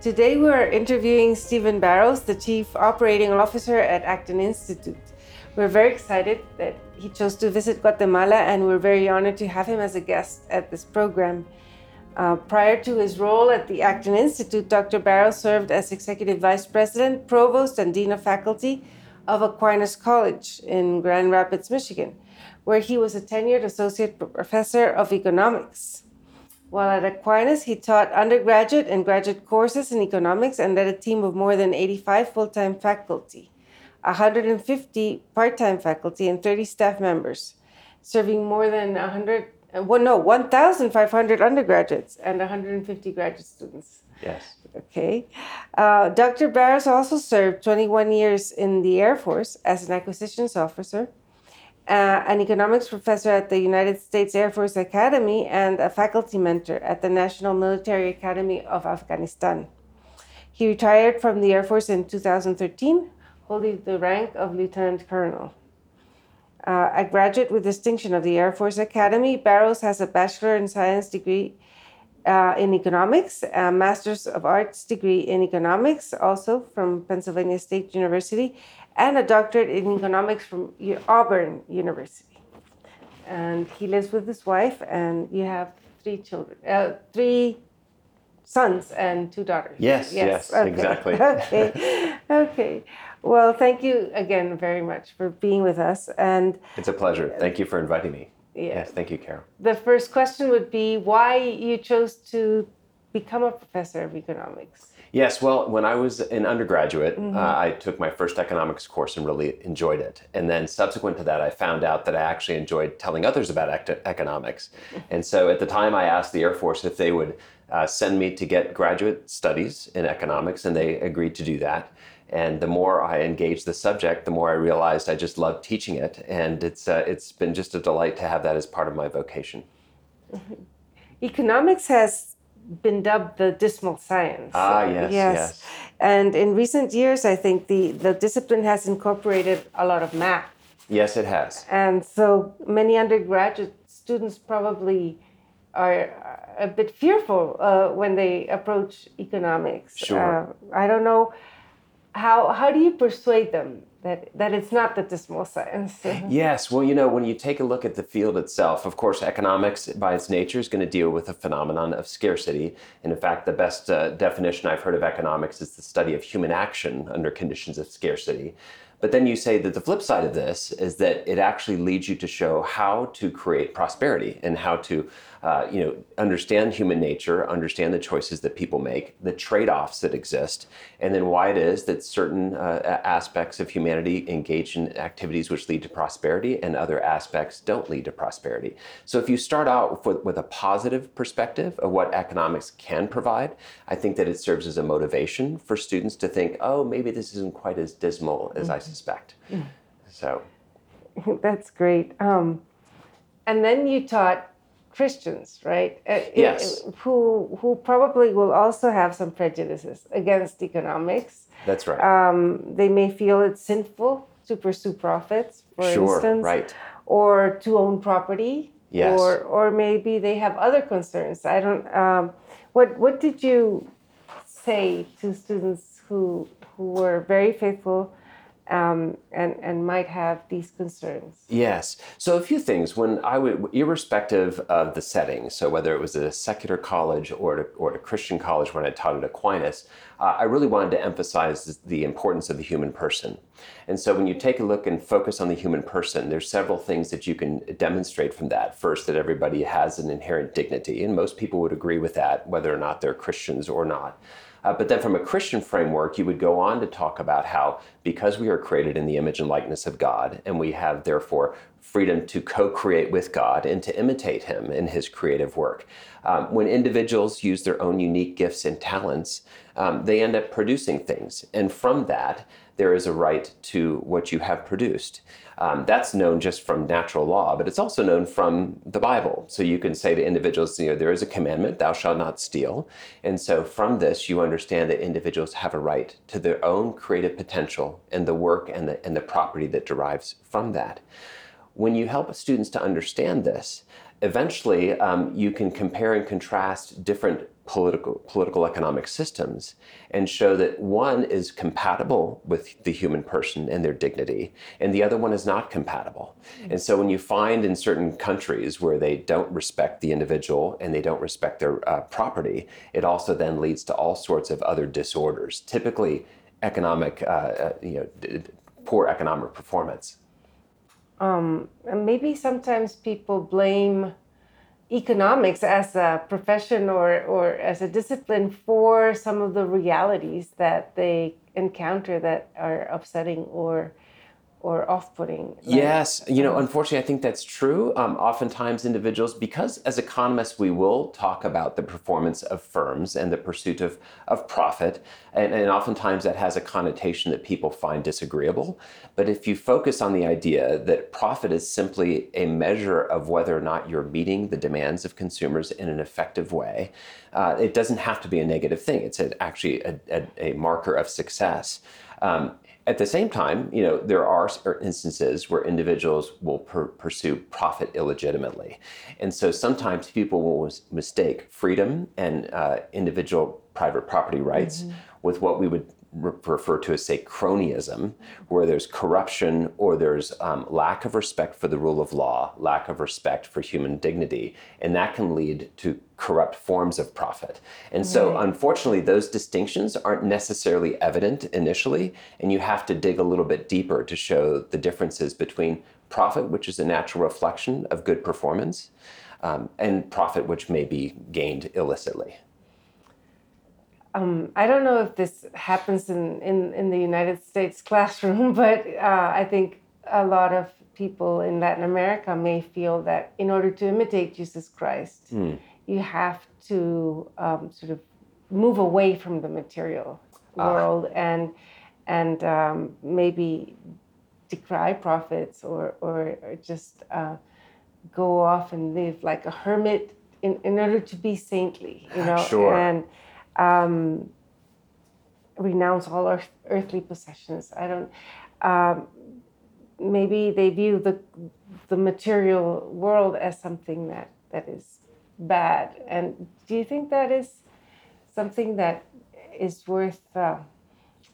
Today we're interviewing Stephen Barrows, the Chief Operating Officer at Acton Institute. We're very excited that he chose to visit Guatemala, and we're very honored to have him as a guest at this program. Uh, prior to his role at the Acton Institute, Dr. Barrows served as Executive Vice President, Provost, and Dean of Faculty of Aquinas College in Grand Rapids, Michigan, where he was a tenured Associate Professor of Economics. While at Aquinas, he taught undergraduate and graduate courses in economics and led a team of more than 85 full time faculty, 150 part time faculty, and 30 staff members, serving more than 100, uh, well, no, 1,500 undergraduates and 150 graduate students. Yes. Okay. Uh, Dr. Barrows also served 21 years in the Air Force as an acquisitions officer uh, an economics professor at the United States Air Force Academy, and a faculty mentor at the National Military Academy of Afghanistan. He retired from the Air Force in 2013, holding the rank of lieutenant colonel. Uh, a graduate with distinction of the Air Force Academy, Barrows has a Bachelor in Science degree uh, in economics, a Master's of Arts degree in economics, also from Pennsylvania State University, and a doctorate in economics from Auburn University. And he lives with his wife, and you have three children, uh, three sons and two daughters. Yes, yes, yes okay. exactly. okay, okay. Well, thank you again very much for being with us. And it's a pleasure. Thank you for inviting me. Yeah. Yes, thank you, Carroll. The first question would be why you chose to become a professor of economics. Yes, well, when I was an undergraduate, mm-hmm. uh, I took my first economics course and really enjoyed it. And then subsequent to that, I found out that I actually enjoyed telling others about ec- economics. and so at the time, I asked the Air Force if they would uh, send me to get graduate studies in economics, and they agreed to do that. And the more I engaged the subject, the more I realized I just loved teaching it. And it's, uh, it's been just a delight to have that as part of my vocation. Mm-hmm. Economics has been dubbed the dismal science. Ah, yes, yes, yes. And in recent years, I think the, the discipline has incorporated a lot of math. Yes, it has. And so many undergraduate students probably are a bit fearful uh, when they approach economics. Sure. Uh, I don't know how how do you persuade them that, that it's not the dismal science. yes, well, you know, when you take a look at the field itself, of course, economics by its nature is going to deal with a phenomenon of scarcity. And in fact, the best uh, definition I've heard of economics is the study of human action under conditions of scarcity. But then you say that the flip side of this is that it actually leads you to show how to create prosperity and how to, uh, you know, understand human nature, understand the choices that people make, the trade-offs that exist, and then why it is that certain uh, aspects of humanity engage in activities which lead to prosperity and other aspects don't lead to prosperity. So if you start out with, with a positive perspective of what economics can provide, I think that it serves as a motivation for students to think, oh, maybe this isn't quite as dismal as mm-hmm. I suspect. So that's great. Um, and then you taught Christians, right? Uh, yes. Who who probably will also have some prejudices against economics. That's right. Um, they may feel it's sinful to pursue profits, for sure, instance, right. or to own property. Yes. Or or maybe they have other concerns. I don't. Um, what what did you say to students who who were very faithful um, and and might have these concerns. Yes. So a few things. When I would, irrespective of the setting, so whether it was a secular college or or a Christian college when I taught at Aquinas, uh, I really wanted to emphasize the importance of the human person. And so when you take a look and focus on the human person, there's several things that you can demonstrate from that. First, that everybody has an inherent dignity, and most people would agree with that, whether or not they're Christians or not. Uh, but then from a Christian framework, you would go on to talk about how because we are created in the image and likeness of God, and we have therefore freedom to co create with God and to imitate Him in His creative work. Um, when individuals use their own unique gifts and talents, um, they end up producing things. And from that, there is a right to what you have produced. Um, that's known just from natural law, but it's also known from the Bible. So you can say to individuals, you know, there is a commandment, thou shalt not steal. And so from this, you understand that individuals have a right to their own creative potential and the work and the, and the property that derives from that. When you help students to understand this, eventually um, you can compare and contrast different political, political economic systems and show that one is compatible with the human person and their dignity, and the other one is not compatible. And so when you find in certain countries where they don't respect the individual and they don't respect their uh, property, it also then leads to all sorts of other disorders, typically economic, uh, uh, you know, d- poor economic performance. Um, and maybe sometimes people blame economics as a profession or, or as a discipline for some of the realities that they encounter that are upsetting or or off-putting. Like, yes, you know, unfortunately, I think that's true. Um, oftentimes, individuals, because as economists, we will talk about the performance of firms and the pursuit of, of profit, and, and oftentimes that has a connotation that people find disagreeable. But if you focus on the idea that profit is simply a measure of whether or not you're meeting the demands of consumers in an effective way, uh, it doesn't have to be a negative thing. It's a, actually a, a, a marker of success. Um, at the same time, you know, there are instances where individuals will per- pursue profit illegitimately. And so sometimes people will mistake freedom and uh, individual private property rights mm-hmm. with what we would refer to as, say, cronyism, where there's corruption or there's um, lack of respect for the rule of law, lack of respect for human dignity, and that can lead to corrupt forms of profit. And so, unfortunately, those distinctions aren't necessarily evident initially, and you have to dig a little bit deeper to show the differences between profit, which is a natural reflection of good performance, um, and profit, which may be gained illicitly um, I don't know if this happens in, in, in the United States classroom, but uh, I think a lot of people in Latin America may feel that in order to imitate Jesus Christ, mm. you have to um, sort of move away from the material ah. world and and um, maybe decry profits or or, or just uh, go off and live like a hermit in, in order to be saintly, you know. Sure. And um, renounce all our earthly possessions. I don't. Um, maybe they view the the material world as something that that is bad. And do you think that is something that is worth uh,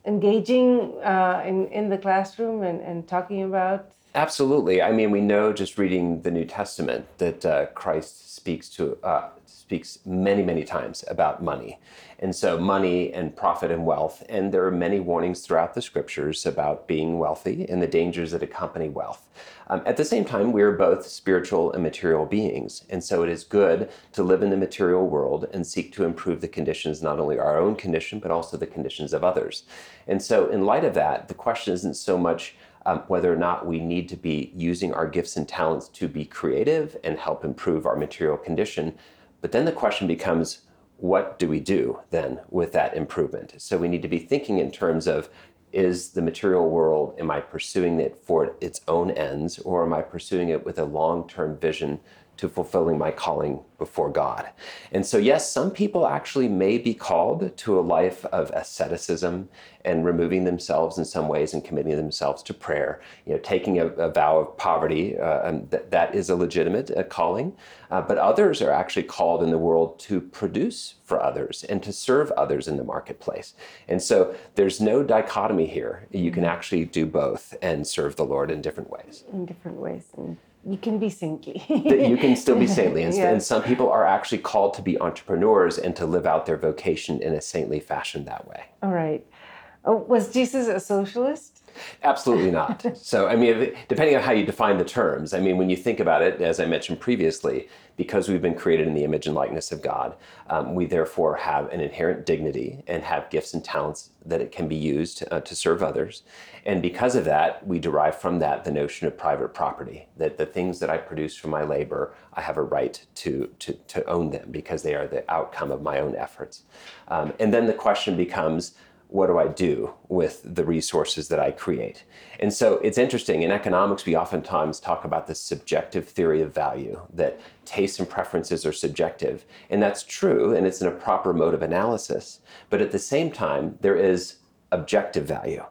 engaging uh, in in the classroom and, and talking about? Absolutely. I mean, we know just reading the New Testament that uh, Christ speaks to uh, speaks many, many times about money. And so, money and profit and wealth. And there are many warnings throughout the scriptures about being wealthy and the dangers that accompany wealth. Um, at the same time, we are both spiritual and material beings. And so, it is good to live in the material world and seek to improve the conditions, not only our own condition, but also the conditions of others. And so, in light of that, the question isn't so much um, whether or not we need to be using our gifts and talents to be creative and help improve our material condition. But then the question becomes, what do we do then with that improvement? So we need to be thinking in terms of is the material world, am I pursuing it for its own ends, or am I pursuing it with a long term vision to fulfilling my calling before God. And so, yes, some people actually may be called to a life of asceticism and removing themselves in some ways and committing themselves to prayer. You know, taking a, a vow of poverty, uh, th- that is a legitimate uh, calling. Uh, but others are actually called in the world to produce for others and to serve others in the marketplace. And so, there's no dichotomy here. You can mm-hmm. actually do both and serve the Lord in different ways. In different ways. And you can be saintly. that you can still be saintly. And, and, some people are actually called to be entrepreneurs and to live out their vocation in a saintly fashion that way. All right. Oh, was Jesus a socialist? Absolutely not. so, I mean, depending on how you define the terms, I mean, when you think about it, as I mentioned previously, because we've been created in the image and likeness of God, um, we therefore have an inherent dignity and have gifts and talents that it can be used uh, to serve others. And because of that, we derive from that the notion of private property, that the things that I produce from my labor, I have a right to, to, to own them because they are the outcome of my own efforts. Um, and then the question becomes, what do I do with the resources that I create? And so it's interesting. In economics, we oftentimes talk about the subjective theory of value, that tastes and preferences are subjective. And that's true, and it's in a proper mode of analysis. But at the same time, there is objective value.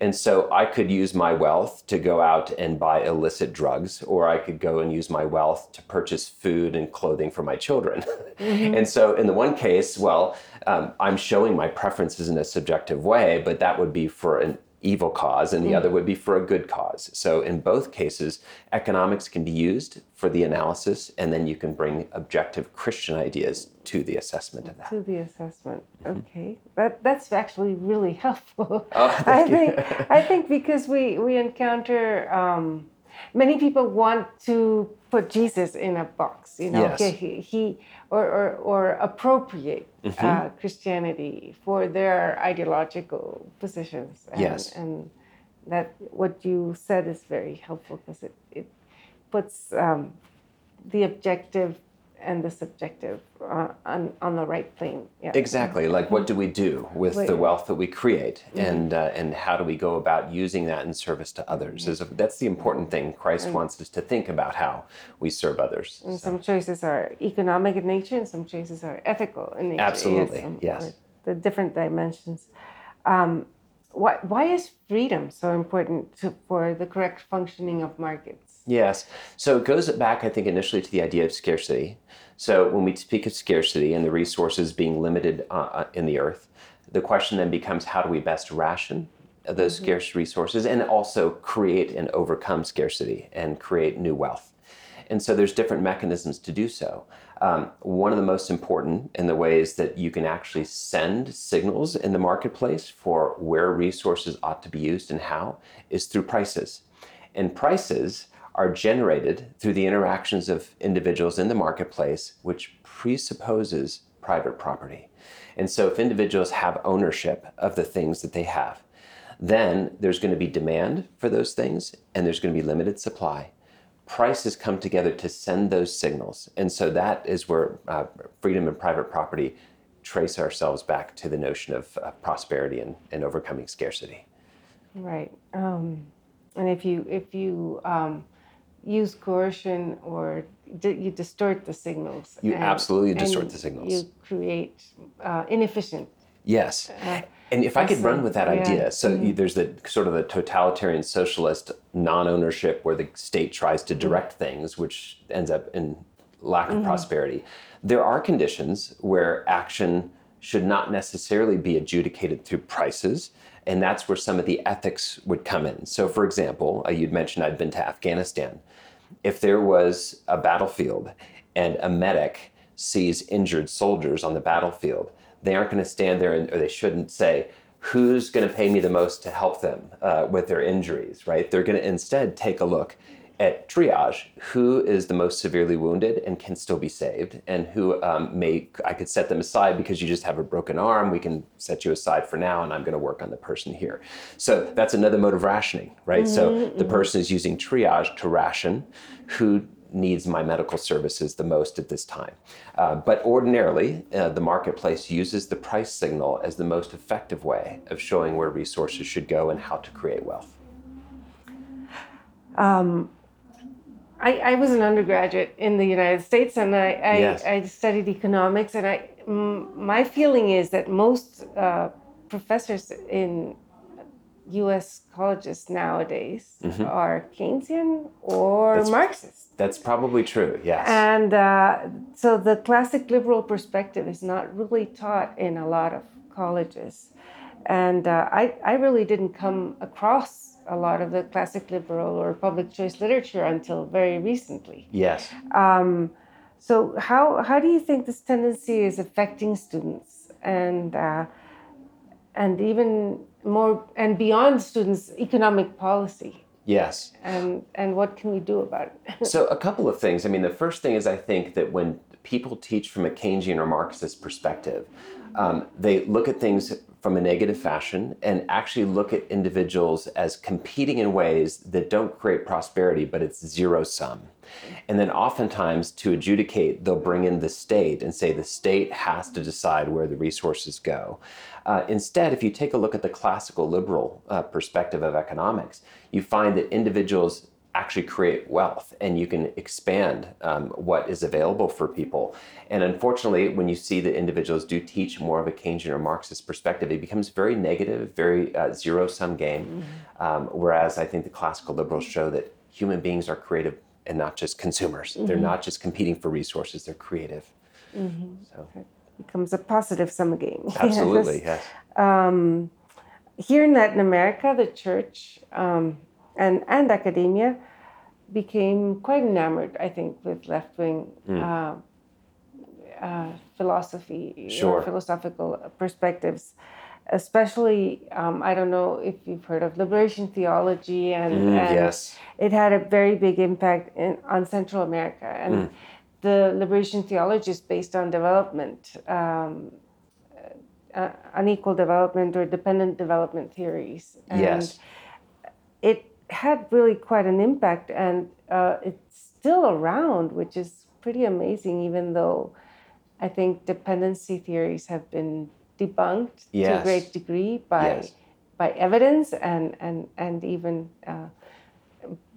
And so I could use my wealth to go out and buy illicit drugs, or I could go and use my wealth to purchase food and clothing for my children. Mm-hmm. and so in the one case, well, um, I'm showing my preferences in a subjective way, but that would be for an evil cause and the mm. other would be for a good cause. So in both cases, economics can be used for the analysis and then you can bring objective Christian ideas to the assessment of that. To the assessment. Mm-hmm. Okay. That that's actually really helpful. Oh, I think I think because we we encounter um, many people want to put Jesus in a box, you know, yes. he, he or, or, or appropriate mm-hmm. uh, Christianity for their ideological positions. And, yes. And that what you said is very helpful because it, it puts um, the objective and the subjective uh, on, on the right plane. Yeah. Exactly. Like, what do we do with Wait. the wealth that we create, mm-hmm. and uh, and how do we go about using that in service to others? Mm-hmm. That's the important thing. Christ mm-hmm. wants us to think about how we serve others. And so. some choices are economic in nature, and some choices are ethical in nature. Absolutely. Yes. yes. The different dimensions. Um, why, why is freedom so important to, for the correct functioning of markets? Yes. So it goes back, I think, initially to the idea of scarcity. So when we speak of scarcity and the resources being limited uh, uh in the earth, the question then becomes how do we best ration those mm-hmm. scarce resources and also create and overcome scarcity and create new wealth? And so there's different mechanisms to do so. Um, one of the most important in the ways that you can actually send signals in the marketplace for where resources ought to be used and how is through prices. And prices are generated through the interactions of individuals in the marketplace, which presupposes private property. And so, if individuals have ownership of the things that they have, then there's going to be demand for those things and there's going to be limited supply. Prices come together to send those signals. And so, that is where uh, freedom and private property trace ourselves back to the notion of uh, prosperity and, and overcoming scarcity. Right. Um, and if you, if you, um, use coercion or you distort the signals. You and, absolutely distort the signals. You create uh, inefficient. Yes. And if I could run with that yeah. idea, so mm-hmm. there's the sort of the totalitarian socialist non-ownership where the state tries to mm-hmm. direct things, which ends up in lack of mm-hmm. prosperity. There are conditions where action should not necessarily be adjudicated through prices and that's where some of the ethics would come in. So, for example, uh, you'd mentioned I'd been to Afghanistan if there was a battlefield and a medic sees injured soldiers on the battlefield, they aren't going to stand there and, or they shouldn't say, who's going to pay me the most to help them uh, with their injuries, right? They're going to instead take a look at triage who is the most severely wounded and can still be saved and who um, may i could set them aside because you just have a broken arm we can set you aside for now and i'm going to work on the person here. So that's another mode of rationing right? Mm-hmm, so the person is using triage to ration who needs my medical services the most at this time. Uh, but ordinarily, uh, the marketplace uses the price signal as the most effective way of showing where resources should go and how to create wealth. Um, I, I, was an undergraduate in the United States and I, I, yes. I studied economics. And I, m- my feeling is that most uh, professors in US colleges nowadays mm-hmm. are Keynesian or that's, Marxist. That's probably true, yes. And uh, so the classic liberal perspective is not really taught in a lot of colleges. And uh, I, I really didn't come across a lot of the classic liberal or public choice literature until very recently. Yes. Um, so how how do you think this tendency is affecting students and uh, and even more and beyond students economic policy Yes. and and what can we do about it So, a couple of things. I mean, the first thing is I think that when people teach from a Keynesian or Marxist perspective, um, they look at things from a negative fashion and actually look at individuals as competing in ways that don't create prosperity, but it's zero sum. And then oftentimes to adjudicate, they'll bring in the state and say the state has to decide where the resources go. Uh, instead, if you take a look at the classical liberal uh, perspective of economics, you find that individuals actually create wealth and you can expand um, what is available for people. And unfortunately, when you see that individuals do teach more of a Keynesian or Marxist perspective, it becomes very negative, very uh, zero sum game. Mm-hmm. Um, whereas I think the classical liberals show that human beings are creative and not just consumers. Mm-hmm. They're not just competing for resources, they're creative. Mm-hmm. So it becomes a positive sum game. Absolutely, yes. Um, here in Latin America, the church um, and, and academia became quite enamored, I think, with left wing mm. uh, uh, philosophy sure. or philosophical perspectives. Especially, um, I don't know if you've heard of liberation theology, and, mm, and yes. it had a very big impact in, on Central America. And mm. The liberation theology is based on development, um, uh, unequal development or dependent development theories. And yes. It had really quite an impact, and uh, it's still around, which is pretty amazing, even though I think dependency theories have been debunked yes. to a great degree by yes. by evidence and and and even uh,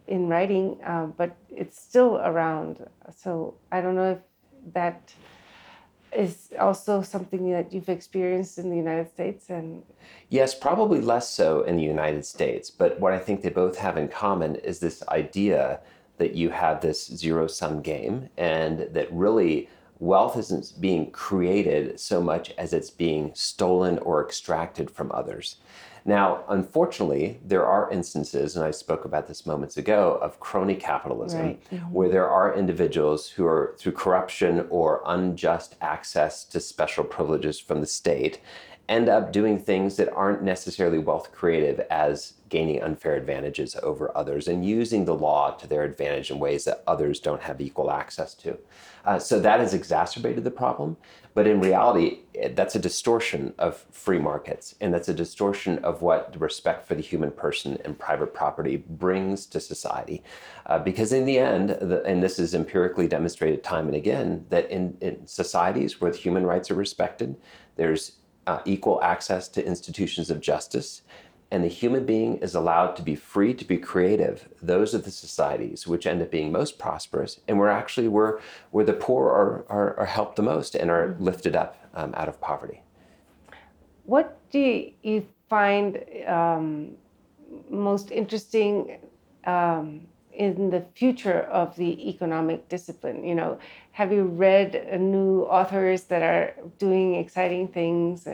in writing, uh, but it's still around. So I don't know if that is also something that you've experienced in the United States and Yes, probably less so in the United States, but what I think they both have in common is this idea that you have this zero sum game and that really wealth isn't being created so much as it's being stolen or extracted from others. Now, unfortunately, there are instances, and I spoke about this moments ago, of crony capitalism, right. mm-hmm. where there are individuals who are, through corruption or unjust access to special privileges from the state, end up doing things that aren't necessarily wealth creative as gaining unfair advantages over others and using the law to their advantage in ways that others don't have equal access to. Uh, so that has exacerbated the problem. But in reality, that's a distortion of free markets, and that's a distortion of what the respect for the human person and private property brings to society. Uh, because in the end, the, and this is empirically demonstrated time and again, that in, in societies where human rights are respected, there's uh, equal access to institutions of justice, and the human being is allowed to be free to be creative, those are the societies which end up being most prosperous, and where actually where, where the poor are, are, are helped the most and are lifted up um, out of poverty. What do you find um, most interesting um, in the future of the economic discipline? You know, have you read new authors that are doing exciting things?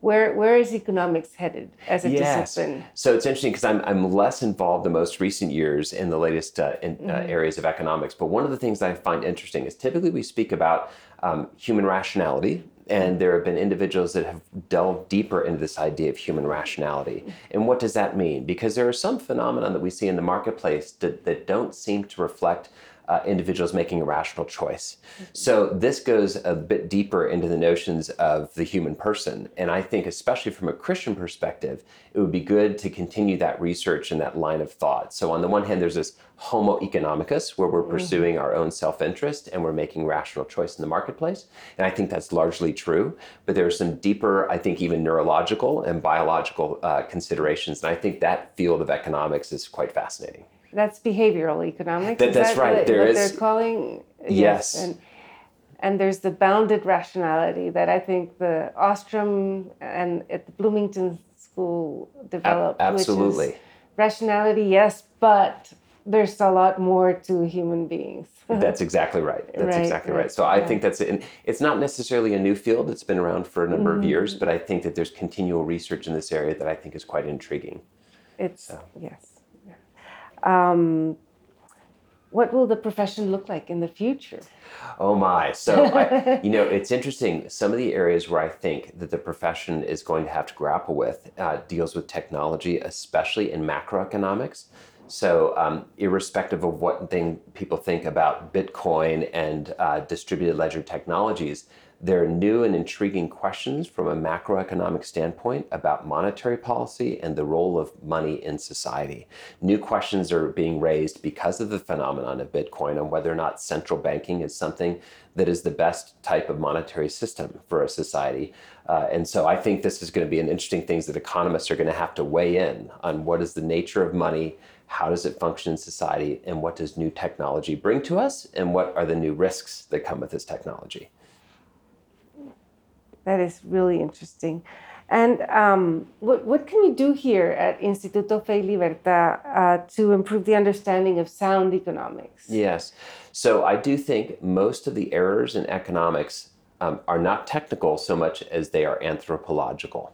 Where where is economics headed as a yes. discipline? So it's interesting because I'm I'm less involved the most recent years in the latest uh, in, uh, mm-hmm. uh, areas of economics. But one of the things I find interesting is typically we speak about um, human rationality, and there have been individuals that have delved deeper into this idea of human rationality. And what does that mean? Because there are some phenomena that we see in the marketplace that, that don't seem to reflect uh, individuals making a rational choice. So this goes a bit deeper into the notions of the human person. And I think, especially from a Christian perspective, it would be good to continue that research and that line of thought. So on the one hand, there's this homo economicus, where we're mm-hmm. pursuing our own self-interest and we're making rational choice in the marketplace. And I think that's largely true. But there's some deeper, I think, even neurological and biological uh, considerations. And I think that field of economics is quite fascinating that's behavioral economics. That, that's that right. What, there what is, they're calling yes. yes. And, and there's the bounded rationality that I think the Ostrom and at the Bloomington School developed. Ab- absolutely. rationality, yes, but there's a lot more to human beings. that's exactly right. That's right, exactly right. right. So I think that's it. And it's not necessarily a new field. It's been around for a number mm-hmm. of years, but I think that there's continual research in this area that I think is quite intriguing. It's so. yes. Um, what will the profession look like in the future? Oh my. So, I, you know, it's interesting. Some of the areas where I think that the profession is going to have to grapple with uh, deals with technology, especially in macroeconomics. So, um, irrespective of what thing people think about Bitcoin and uh, distributed ledger technologies, there are new and intriguing questions from a macroeconomic standpoint about monetary policy and the role of money in society. New questions are being raised because of the phenomenon of Bitcoin on whether or not central banking is something that is the best type of monetary system for a society. Uh, and so I think this is going to be an interesting thing that economists are going to have to weigh in on what is the nature of money, how does it function in society, and what does new technology bring to us, and what are the new risks that come with this technology. That is really interesting. And um, what, what can we do here at Instituto Fe Libertad uh, to improve the understanding of sound economics? Yes. So I do think most of the errors in economics um, are not technical so much as they are anthropological.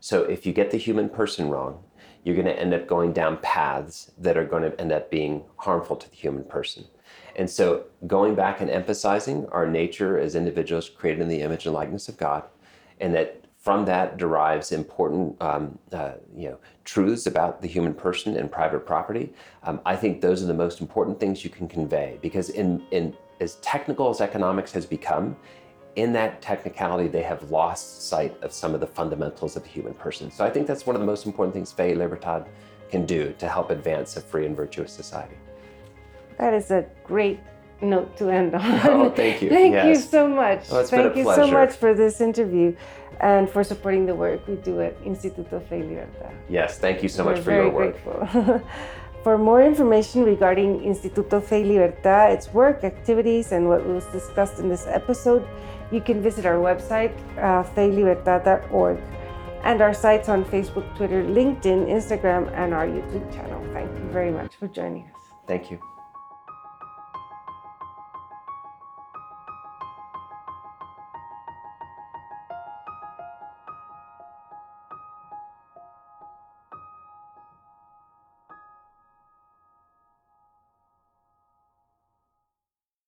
So if you get the human person wrong, you're going to end up going down paths that are going to end up being harmful to the human person. And so going back and emphasizing our nature as individuals created in the image and likeness of God, and that from that derives important um, uh, you know, truths about the human person and private property. Um, I think those are the most important things you can convey because in, in as technical as economics has become, in that technicality, they have lost sight of some of the fundamentals of the human person. So I think that's one of the most important things Fe Libertad can do to help advance a free and virtuous society. That is a great note to end on. Oh, thank you. thank yes. you so much. Well, thank you so much for this interview and for supporting the work we do at Instituto Fe Libertad. Yes, thank you so We're much for your work. Grateful. for more information regarding Instituto Fe Libertad, its work, activities, and what was discussed in this episode, you can visit our website, uh, feylibertad.org, and our sites on Facebook, Twitter, LinkedIn, Instagram, and our YouTube channel. Thank you very much for joining us. Thank you.